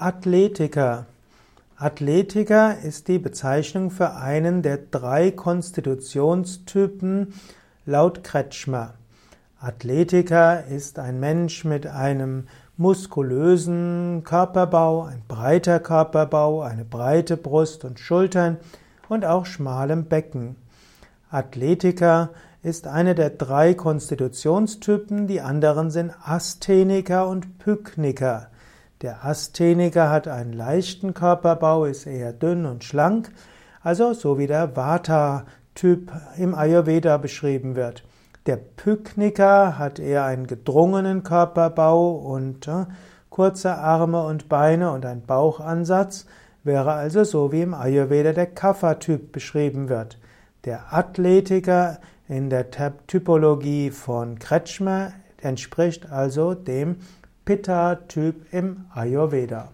Athletiker. Athletiker ist die Bezeichnung für einen der drei Konstitutionstypen laut Kretschmer. Athletiker ist ein Mensch mit einem muskulösen Körperbau, ein breiter Körperbau, eine breite Brust und Schultern und auch schmalem Becken. Athletiker ist eine der drei Konstitutionstypen, die anderen sind Astheniker und Pykniker. Der Astheniker hat einen leichten Körperbau, ist eher dünn und schlank, also so wie der Vata-Typ im Ayurveda beschrieben wird. Der Pykniker hat eher einen gedrungenen Körperbau und äh, kurze Arme und Beine und einen Bauchansatz, wäre also so wie im Ayurveda der Kapha-Typ beschrieben wird. Der Athletiker in der Typologie von Kretschmer entspricht also dem Pitta-Typ im Ayurveda.